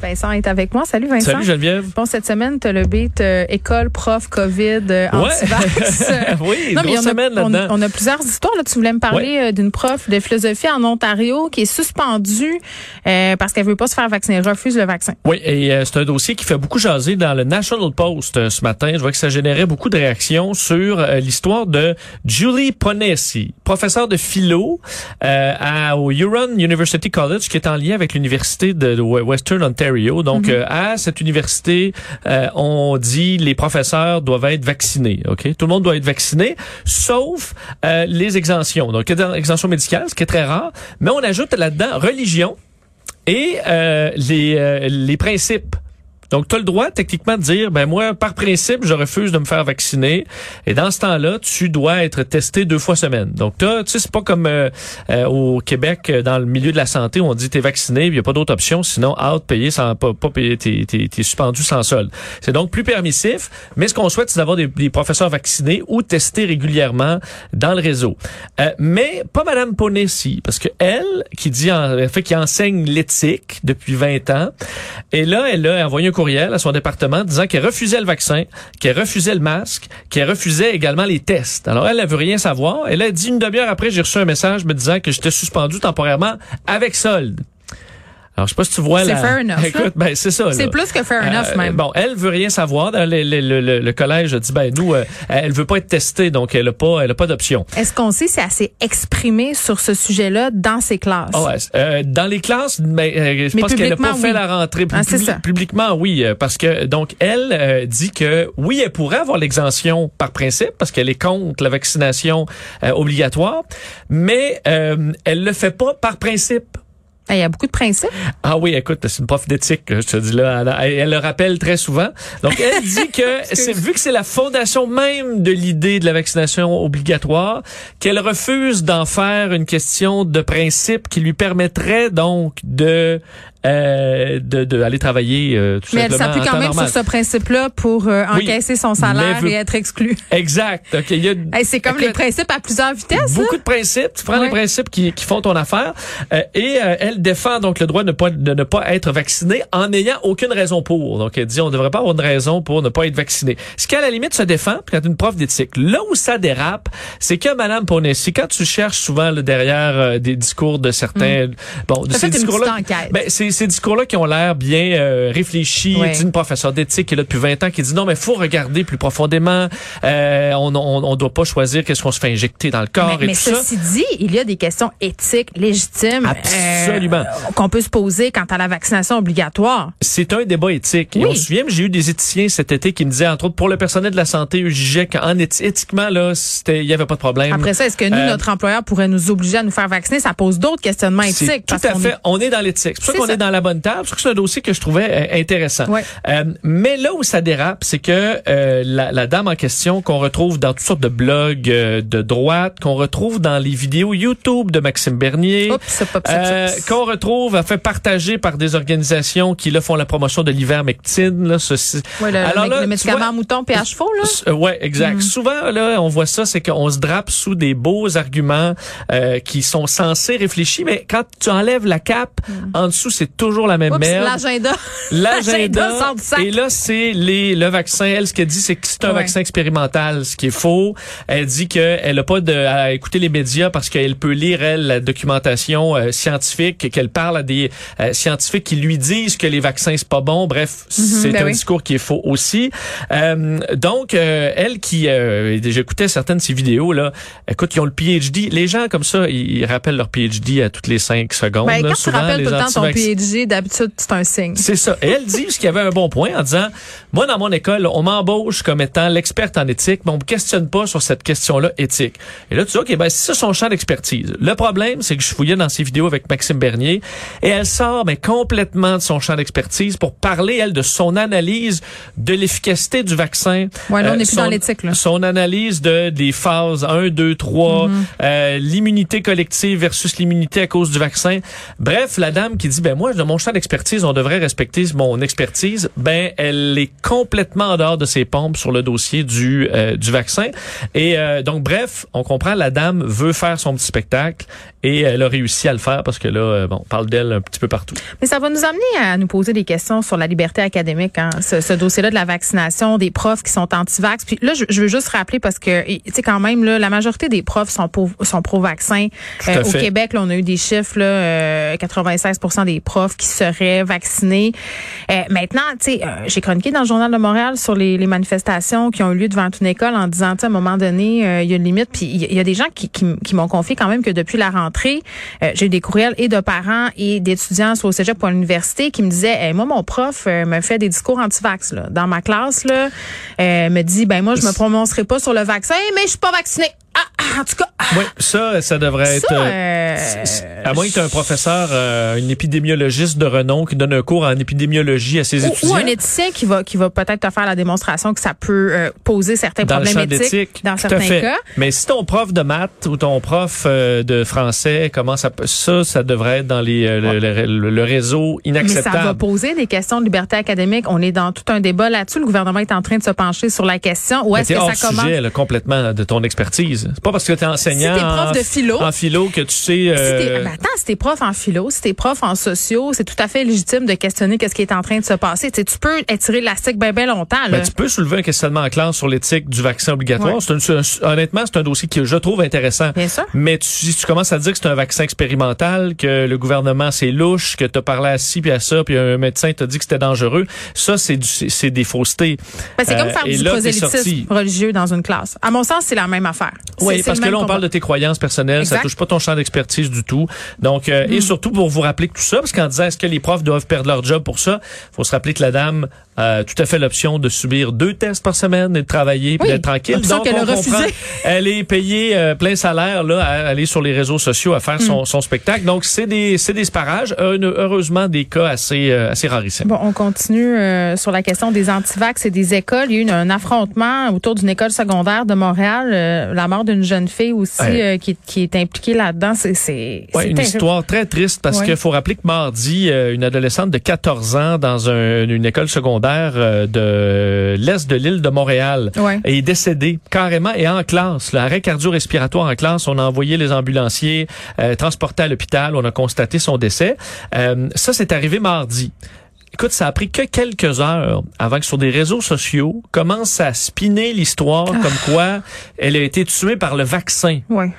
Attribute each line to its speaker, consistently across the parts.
Speaker 1: Vincent est avec moi. Salut Vincent.
Speaker 2: Salut Geneviève.
Speaker 1: Bon, cette semaine, tu as le beat euh, école, prof, COVID, euh, anti-vax.
Speaker 2: oui,
Speaker 1: Non, mais on a,
Speaker 2: semaine
Speaker 1: on,
Speaker 2: là-dedans.
Speaker 1: on a plusieurs histoires. Là. Tu voulais me parler euh, d'une prof de philosophie en Ontario qui est suspendue euh, parce qu'elle veut pas se faire vacciner. Elle refuse le vaccin.
Speaker 2: Oui, et euh, c'est un dossier qui fait beaucoup jaser dans le National Post euh, ce matin. Je vois que ça générait beaucoup de réactions sur l'histoire de Julie Ponesi, professeure de philo euh, à, au Huron University College, qui est en lien avec l'université de Western Ontario. Donc, euh, à cette université, euh, on dit les professeurs doivent être vaccinés. Ok, tout le monde doit être vacciné, sauf euh, les exemptions. Donc, exemptions médicales, ce qui est très rare, mais on ajoute là-dedans religion et euh, les, euh, les principes. Donc, tu as le droit techniquement de dire, ben moi, par principe, je refuse de me faire vacciner. Et dans ce temps-là, tu dois être testé deux fois semaine. Donc, tu sais, c'est pas comme euh, euh, au Québec, euh, dans le milieu de la santé, on dit t'es vacciné, il n'y a pas d'autre option, sinon out, payer sans pas, pas payer, t'es, suspendu sans solde. C'est donc plus permissif, mais ce qu'on souhaite, c'est d'avoir des, des professeurs vaccinés ou testés régulièrement dans le réseau. Mais pas Madame Ponesi, parce que elle, qui dit, en, fait, qui enseigne l'éthique depuis 20 ans, et là, elle a envoyé un à son département disant qu'elle refusait le vaccin, qu'elle refusait le masque, qu'elle refusait également les tests. Alors, elle, elle veut rien savoir. Elle a dit une demi-heure après, j'ai reçu un message me disant que j'étais suspendu temporairement avec solde. Alors, je sais pas si tu vois
Speaker 1: C'est
Speaker 2: la...
Speaker 1: fair enough.
Speaker 2: Écoute, ben, c'est ça.
Speaker 1: C'est plus que fair enough,
Speaker 2: Euh,
Speaker 1: même.
Speaker 2: Bon, elle veut rien savoir. Le, le, le, le- le collège a dit, ben, nous, euh, elle veut pas être testée, donc elle a pas, elle a pas d'option.
Speaker 1: Est-ce qu'on sait si elle s'est exprimée sur ce sujet-là dans ses classes?
Speaker 2: Ah ouais, euh, dans les classes, mais, euh, je
Speaker 1: Mais
Speaker 2: pense qu'elle n'a pas fait la rentrée.
Speaker 1: Ah, c'est
Speaker 2: Publi-
Speaker 1: ça.
Speaker 2: Publiquement, oui, euh, parce que donc elle euh, dit que oui, elle pourrait avoir l'exemption par principe parce qu'elle est contre la vaccination euh, obligatoire, mais euh, elle le fait pas par principe.
Speaker 1: Il y a beaucoup de principes.
Speaker 2: Ah oui, écoute, c'est une prof d'éthique, je te dis là, elle, le rappelle très souvent. Donc elle dit que c'est vu que c'est la fondation même de l'idée de la vaccination obligatoire, qu'elle refuse d'en faire une question de principe qui lui permettrait donc de euh, de, de aller travailler euh, tout
Speaker 1: Mais elle
Speaker 2: simplement
Speaker 1: s'appuie
Speaker 2: en
Speaker 1: quand
Speaker 2: temps
Speaker 1: même
Speaker 2: normal.
Speaker 1: sur ce principe-là pour euh,
Speaker 2: Oui,
Speaker 1: encaisser son
Speaker 2: mais
Speaker 1: salaire
Speaker 2: veut-
Speaker 1: et être exclu.
Speaker 2: Exact. Ok, il y a
Speaker 1: Hey, c'est comme les principes à plusieurs vitesses.
Speaker 2: Beaucoup
Speaker 1: là.
Speaker 2: de principes. Tu prends
Speaker 1: Ouais.
Speaker 2: les principes qui, qui font ton affaire. Euh, et euh, elle défend donc le droit de ne, pas, de ne pas être vacciné en n'ayant aucune raison pour. Donc elle dit on ne devrait pas avoir de raison pour ne pas être vacciné. Ce qui à la limite se défend, puis quand une prof d'éthique. Là où ça dérape, c'est que Madame Ponesi, quand tu cherches souvent là, derrière euh, des discours de certains, bon, de ces
Speaker 1: une
Speaker 2: discours-là,
Speaker 1: petite enquête.
Speaker 2: Ces, ces discours-là qui ont l'air bien euh, réfléchis,
Speaker 1: Ouais.
Speaker 2: d'une professeure d'éthique qui est là depuis 20 ans qui dit non mais faut regarder plus profondément, euh, on, on on doit pas choisir qu'est-ce qu'on se fait injecter dans le corps
Speaker 1: Mais,
Speaker 2: et
Speaker 1: mais
Speaker 2: tout ça.
Speaker 1: ceci dit, il y a des questions éthiques légitimes
Speaker 2: Absolument.
Speaker 1: euh, qu'on peut se poser quant à la vaccination obligatoire.
Speaker 2: C'est un débat éthique. Et on se souvient, j'ai eu des éthiciens cet été qui me disaient, entre autres, pour le personnel de la santé, jugeaient qu'en éthi- éthiquement, là, il y avait pas de problème.
Speaker 1: Après ça, est-ce que nous,
Speaker 2: Euh,
Speaker 1: notre employeur pourrait nous obliger à nous faire vacciner? Ça pose d'autres questionnements éthiques.
Speaker 2: tout
Speaker 1: parce
Speaker 2: à fait.
Speaker 1: est-
Speaker 2: On est dans l'éthique. C'est pour ça
Speaker 1: C'est
Speaker 2: qu'on
Speaker 1: ça.
Speaker 2: est dans la bonne table. C'est un dossier que je trouvais euh, intéressant.
Speaker 1: Ouais.
Speaker 2: Euh, mais là où ça dérape, c'est que euh, la, la dame en question qu'on retrouve dans toutes sortes de blogs euh, de droite, qu'on retrouve dans les vidéos YouTube de Maxime Bernier, euh, qu'on retrouve à fait partager par des organisations qui là font la promotion de l'ivermectine. Là, ceci.
Speaker 1: Ouais, le,
Speaker 2: Alors
Speaker 1: le,
Speaker 2: là,
Speaker 1: le médicament
Speaker 2: vois-
Speaker 1: à mouton PH faux, là?
Speaker 2: Ouais, exact.
Speaker 1: Mm.
Speaker 2: Souvent là, on voit ça, c'est qu'on se drape sous des beaux arguments euh, qui sont censés réfléchir, mais quand tu enlèves la cape, en dessous c'est toujours la même.
Speaker 1: Oups,
Speaker 2: merde.
Speaker 1: l'agenda.
Speaker 2: L'agenda. Et là, c'est les le vaccin. Elle, ce qu'elle dit, c'est que c'est un
Speaker 1: Ouais.
Speaker 2: vaccin expérimental, ce qui est faux. Elle dit qu'elle n'a pas de, à écouter les médias parce qu'elle peut lire elle la documentation euh, scientifique, qu'elle parle à des euh, scientifiques qui lui disent que les vaccins c'est pas bon. Bref, c'est
Speaker 1: ben
Speaker 2: un
Speaker 1: oui.
Speaker 2: discours qui est faux aussi. Euh, donc, euh, elle qui, euh, j'écoutais certaines de ses vidéos là. Écoute, ils ont le PhD. Les gens comme ça, ils, rappellent leur PhD à toutes les cinq secondes.
Speaker 1: Ben,
Speaker 2: là,
Speaker 1: quand tu
Speaker 2: souvent,
Speaker 1: rappelles
Speaker 2: les
Speaker 1: tout le temps ton
Speaker 2: anti-vaccins.
Speaker 1: D'habitude, c'est un signe.
Speaker 2: C'est ça. Et elle dit ce qu'il y avait un bon point en disant, moi, dans mon école, on m'embauche comme étant l'experte en éthique, mais on me questionne pas sur cette question-là éthique. Et là, tu dis, OK, ben, c'est ça son champ d'expertise. Le problème, c'est que je fouillais dans ses vidéos avec Maxime Bernier et elle sort, mais complètement de son champ d'expertise pour parler, elle, de son analyse de l'efficacité du vaccin.
Speaker 1: Ouais, là, on
Speaker 2: Euh,
Speaker 1: n'est plus
Speaker 2: son-
Speaker 1: dans l'éthique, là.
Speaker 2: Son analyse de, des phases 1, 2, 3,
Speaker 1: Mm-hmm.
Speaker 2: euh, l'immunité collective versus l'immunité à cause du vaccin. Bref, la dame qui dit, ben, moi, moi, de mon champ d'expertise, on devrait respecter mon expertise. Ben, elle est complètement en dehors de ses pompes sur le dossier du euh, du vaccin. Et euh, donc, bref, on comprend, la dame veut faire son petit spectacle et elle a réussi à le faire parce que là, euh, bon, on parle d'elle un petit peu partout.
Speaker 1: Mais ça va nous amener à nous poser des questions sur la liberté académique, hein, ce, ce dossier-là de la vaccination, des profs qui sont anti-vax. Puis là, je, je, veux juste rappeler parce que, tu sais, quand même, là, la majorité des profs sont, pro, sont pro-vaccin. Euh, au Québec, là, on a eu des chiffres, là, euh, 96 des profs qui seraient vaccinés. Euh, maintenant, tu sais, euh, j'ai chroniqué dans le Journal de Montréal sur les, les, manifestations qui ont eu lieu devant une école en disant, tu à un moment donné, il y a une limite. Puis il y, y, a des gens qui, qui, qui m'ont confié quand même que depuis la rentrée, j'ai eu des courriels et de parents et d'étudiants soit au cégep ou à l'université qui me disaient, moi, mon prof me fait des discours anti-vax. Là. Dans ma classe, là, me dit, ben moi, je me prononcerai pas sur le vaccin, mais je suis pas vacciné. Ah, ah, en tout cas. Ah.
Speaker 2: Oui, ça, ça devrait être.
Speaker 1: Euh,
Speaker 2: à moins que tu un professeur, euh, un épidémiologiste de renom qui donne un cours en épidémiologie à ses
Speaker 1: ou,
Speaker 2: étudiants.
Speaker 1: Ou un éthicien qui va, qui va peut-être te faire la démonstration que ça peut euh, poser certains
Speaker 2: dans
Speaker 1: problèmes éthiques dans certains
Speaker 2: fait.
Speaker 1: cas.
Speaker 2: Mais si ton prof de maths ou ton prof euh, de français commence à ça, ça devrait être dans les euh, le, le, le, réseau inacceptable.
Speaker 1: Mais ça va poser des questions de liberté académique. On est dans tout un débat là-dessus. Le gouvernement est en train de se pencher sur la question. Où est-ce que
Speaker 2: hors
Speaker 1: ça commence?
Speaker 2: sujet, là, complètement de ton expertise. C'est pas parce que tu es enseignant
Speaker 1: si t'es prof
Speaker 2: en,
Speaker 1: de philo,
Speaker 2: en philo que tu sais. Euh...
Speaker 1: Si ben attends, si t'es prof en philo, si t'es prof en sociaux, c'est tout à fait légitime de questionner qu'est-ce qui est en train de se passer. T'sais, tu peux étirer l'élastique bien bien longtemps. Là.
Speaker 2: Ben, tu peux soulever un questionnement en classe sur l'éthique du vaccin obligatoire.
Speaker 1: Ouais.
Speaker 2: C'est un, honnêtement, c'est un dossier que je trouve intéressant.
Speaker 1: Bien sûr.
Speaker 2: Mais tu, si tu commences à dire que c'est un vaccin expérimental, que le gouvernement c'est louche, que t'as parlé à ci puis à ça, puis un médecin t'a dit que c'était dangereux, ça c'est du, c'est des faussetés.
Speaker 1: Ben, c'est comme
Speaker 2: Euh,
Speaker 1: faire
Speaker 2: et
Speaker 1: du prosélytisme religieux dans une classe. À mon sens, c'est la même affaire.
Speaker 2: Oui,
Speaker 1: C'est
Speaker 2: parce que là, on parle de tes croyances personnelles, ça
Speaker 1: Exact.
Speaker 2: touche pas ton champ d'expertise du tout. Donc, euh,
Speaker 1: Mm.
Speaker 2: et surtout pour vous rappeler que tout ça, parce qu'en disant est-ce que les profs doivent perdre leur job pour ça, faut se rappeler que la dame a tout à fait l'option de subir deux tests par semaine et de travailler puis
Speaker 1: Oui,
Speaker 2: d'être tranquille. Donc,
Speaker 1: qu'elle a
Speaker 2: on comprend, elle est payée euh, plein salaire là, à aller sur les réseaux sociaux à faire
Speaker 1: Mm.
Speaker 2: son, son spectacle. Donc, c'est des c'est des sparages, Heure- heureusement des cas assez euh, assez rarissimes.
Speaker 1: Bon, on continue euh, sur la question des antivax et des écoles. Il y a eu un affrontement autour d'une école secondaire de Montréal, euh, la mort d'une jeune fille aussi
Speaker 2: Ouais.
Speaker 1: euh, qui, qui est impliquée là-dedans. C'est c'est
Speaker 2: Ouais, une
Speaker 1: terrible.
Speaker 2: histoire très triste parce
Speaker 1: Ouais.
Speaker 2: qu'il faut rappeler que mardi, euh, une adolescente de 14 ans dans un- une école secondaire euh, de l'est de l'île de Montréal
Speaker 1: Ouais.
Speaker 2: est décédée carrément et en classe. L'arrêt cardio-respiratoire en classe, on a envoyé les ambulanciers, euh, transporté à l'hôpital, on a constaté son décès. Euh, ça, c'est arrivé mardi. Écoute, ça a pris que quelques heures avant que sur des réseaux sociaux commence à spinner l'histoire comme quoi elle a été tuée par le vaccin.
Speaker 1: Ouais.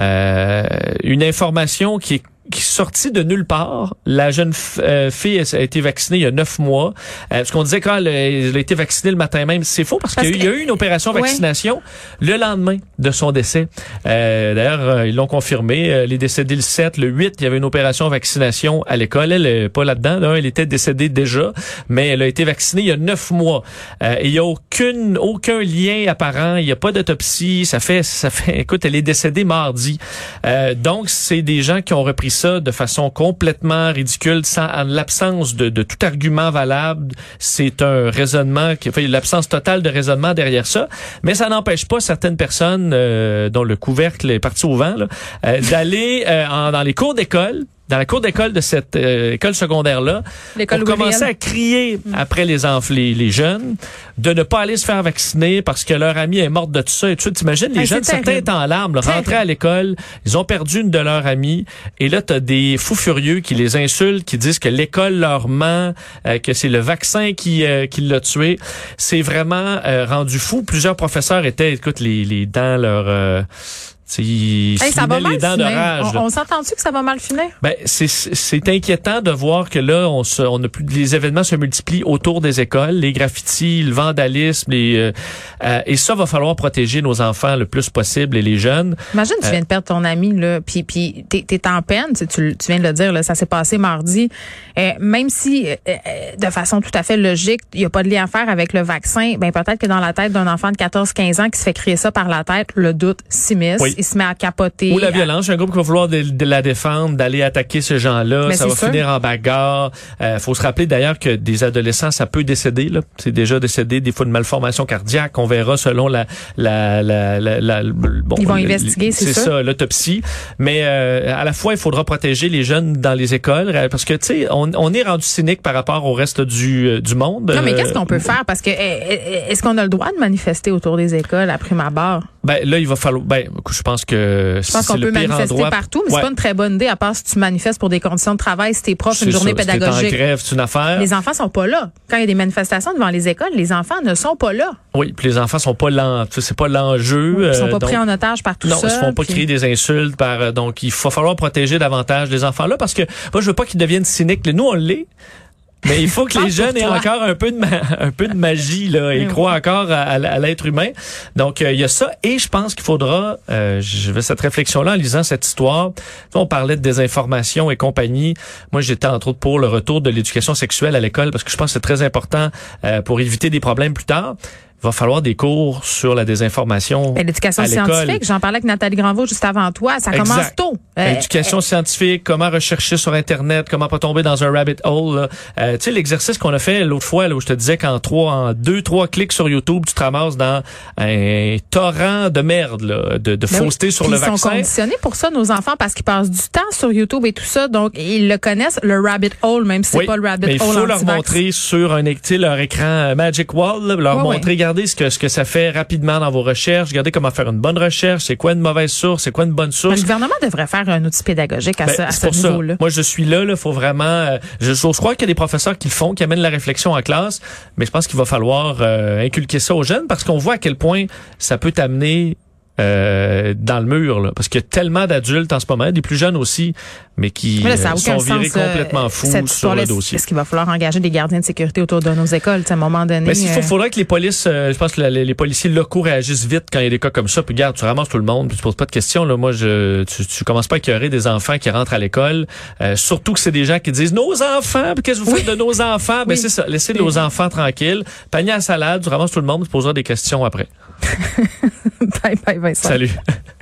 Speaker 2: Euh, une information qui est sortie de nulle part. La jeune euh, fille a été vaccinée il y a neuf mois. Euh, parce qu'on disait quand elle, elle a été vaccinée le matin même, c'est faux parce,
Speaker 1: Parce
Speaker 2: qu'il y a eu- il y a
Speaker 1: que-
Speaker 2: eu une opération
Speaker 1: Ouais.
Speaker 2: vaccination le lendemain de son décès. Euh, D'ailleurs, euh, ils l'ont confirmé. Euh, Elle est décédée le 7, le 8, il y avait une opération vaccination à l'école. Elle est pas là-dedans. Là, elle était décédée déjà, mais elle a été vaccinée il y a neuf mois. Euh, et il y a aucune, aucun lien apparent. Il n'y a pas d'autopsie. Ça fait, ça fait. Écoute, elle est décédée mardi. Euh, donc, c'est des gens qui ont repris de façon complètement ridicule, sans en l'absence de, tout argument valable. C'est un raisonnement qui fait l'absence totale de raisonnement derrière ça. Mais ça n'empêche pas certaines personnes euh, dont le couvercle est parti au vent euh, d'aller euh, dans les cours d'école. Dans la cour d'école de cette euh, école secondaire-là, commencer
Speaker 1: ouvrière.
Speaker 2: à crier après les, enfants, les, les jeunes de ne pas aller se faire vacciner parce que leur amie est morte de tout ça. Et tu t'imagines, les
Speaker 1: Hey,
Speaker 2: jeunes, certains étaient en larmes, là, rentraient à l'école, ils ont perdu une de leurs amies. Et là, tu as des fous furieux qui les insultent, qui disent que l'école leur ment, euh, que c'est le vaccin qui, euh, qui l'a tué. C'est vraiment euh, rendu fou. Plusieurs professeurs étaient, écoute, les, les dents, leur...
Speaker 1: Hey, ça va mal
Speaker 2: les dents de
Speaker 1: finir.
Speaker 2: rage. là.
Speaker 1: On, on s'entend-tu que ça va mal finir?
Speaker 2: Ben, c'est- c'est inquiétant de voir que là, on, se, on a plus, les événements se multiplient autour des écoles, les graffitis, le vandalisme, les, euh, euh, et ça va falloir protéger nos enfants le plus possible et les jeunes.
Speaker 1: Imagine, tu
Speaker 2: Euh,
Speaker 1: viens de perdre ton ami, là, puis, puis t'es, t'es en peine, tu, tu, viens de le dire, là, ça s'est passé mardi. Euh, même si, euh, de façon tout à fait logique, il n'y a pas de lien à faire avec le vaccin, ben peut-être que dans la tête d'un enfant de 14-15 ans qui se fait crier ça par la tête, le doute s'immisce.
Speaker 2: Oui.
Speaker 1: Il se met à capoter.
Speaker 2: Ou la violence. A un groupe qui va vouloir de, de la défendre, d'aller attaquer ces gens-là. Ça va
Speaker 1: sûr.
Speaker 2: finir en bagarre. Euh, faut se rappeler d'ailleurs que des adolescents, ça peut décéder. là. C'est déjà décédé des fois de malformation cardiaque. On verra selon la... la, la, la, la- bon,
Speaker 1: Ils vont
Speaker 2: le-
Speaker 1: investiguer, c'est sûr.
Speaker 2: ça, l'autopsie. Mais euh, à la fois, il faudra protéger les jeunes dans les écoles euh, parce que, tu sais, on, on est rendu cynique par rapport au reste du, euh, du monde.
Speaker 1: Non, mais
Speaker 2: Euh,
Speaker 1: qu'est-ce qu'on peut faire? Parce que eh, eh, est-ce qu'on a le droit de manifester autour des écoles à prime abord?
Speaker 2: Ben, là, il va falloir... Ben, je pense que
Speaker 1: Je pense qu'on peut manifester
Speaker 2: endroit.
Speaker 1: partout, mais
Speaker 2: Ouais.
Speaker 1: c'est pas une très bonne idée à part si tu manifestes pour des conditions de travail, si t'es prof, une journée
Speaker 2: ça, si t'es
Speaker 1: pédagogique.
Speaker 2: en grève, c'est une affaire.
Speaker 1: Les enfants sont pas là. Quand il y a des manifestations devant les écoles, les enfants ne sont pas là.
Speaker 2: Oui, puis les enfants sont pas l'en, tu sais, c'est pas l'enjeu.
Speaker 1: Ils sont
Speaker 2: euh,
Speaker 1: pas
Speaker 2: donc-
Speaker 1: pris en otage par tout
Speaker 2: non,
Speaker 1: ça.
Speaker 2: ils se font pas
Speaker 1: puis-
Speaker 2: créer des insultes par euh, donc il va falloir protéger davantage les enfants là parce que moi je veux pas qu'ils deviennent cyniques. Nous on l'est. Mais il faut que les jeunes aient encore un peu de ma- un peu de magie là, ils
Speaker 1: Oui.
Speaker 2: croient encore à, à- à l'être humain. Donc euh, il y a ça et je pense qu'il faudra euh, je vais cette réflexion là en lisant cette histoire. On parlait de désinformation et compagnie. Moi j'étais entre autres pour le retour de l'éducation sexuelle à l'école parce que je pense que c'est très important euh, pour éviter des problèmes plus tard. Il va falloir des cours sur la désinformation.
Speaker 1: Ben, L'éducation scientifique, j'en parlais avec Nathalie Granvaux juste avant toi, ça
Speaker 2: Exact.
Speaker 1: commence tôt. Euh,
Speaker 2: Éducation scientifique, comment rechercher sur Internet, comment pas tomber dans un rabbit hole. Euh, tu sais, l'exercice qu'on a fait l'autre fois, là, où je te disais qu'en trois, en deux, trois clics sur YouTube, tu te ramasses dans un torrent de merde, là, de, de
Speaker 1: Ben oui.
Speaker 2: fausseté sur
Speaker 1: Puis
Speaker 2: le
Speaker 1: ils sont
Speaker 2: vaccin.
Speaker 1: conditionnés pour ça, nos enfants, parce qu'ils passent du temps sur YouTube et tout ça. Donc, ils le connaissent, le rabbit hole, même si c'est
Speaker 2: Oui,
Speaker 1: pas le rabbit
Speaker 2: mais il
Speaker 1: hole
Speaker 2: faut leur montrer sur un, leur écran euh, Magic Wall, là, leur
Speaker 1: Ouais,
Speaker 2: montrer. Regardez ce que, ce que ça fait rapidement dans vos recherches, regardez comment faire une bonne recherche, c'est quoi une mauvaise source, c'est quoi une bonne
Speaker 1: Ben,
Speaker 2: source.
Speaker 1: le gouvernement devrait faire un outil pédagogique à
Speaker 2: Ben,
Speaker 1: ce, à niveau-là.
Speaker 2: Moi, je suis là. Il faut vraiment. euh, je, je crois qu'il y a des professeurs qui le font, qui amènent la réflexion en classe, mais je pense qu'il va falloir euh, inculquer ça aux jeunes parce qu'on voit à quel point ça peut t'amener euh, dans le mur, là, parce qu'il y a tellement d'adultes en ce moment, des plus jeunes aussi, mais qui
Speaker 1: Mais là,
Speaker 2: euh, sont virés
Speaker 1: sens, euh,
Speaker 2: complètement fous sur le dossier.
Speaker 1: Est-ce qu'il va falloir engager des gardiens de sécurité autour de nos écoles? À un moment donné.
Speaker 2: Mais s'il faut,
Speaker 1: euh,
Speaker 2: faudrait que les polices, je pense que les, les policiers locaux réagissent vite quand il y a des cas comme ça. Puis regarde, tu ramasses tout le monde, puis tu poses pas de questions. Là, moi, je, tu, tu commences pas à écœurer des enfants qui rentrent à l'école. Euh, surtout que c'est des gens qui disent nos enfants. Qu'est-ce que vous faites de nos enfants? Ben
Speaker 1: Oui.
Speaker 2: c'est ça. Laissez nos enfants tranquilles. Panier à salade, tu ramasses tout le monde, tu poseras des questions après.
Speaker 1: bye, bye,
Speaker 2: Salut.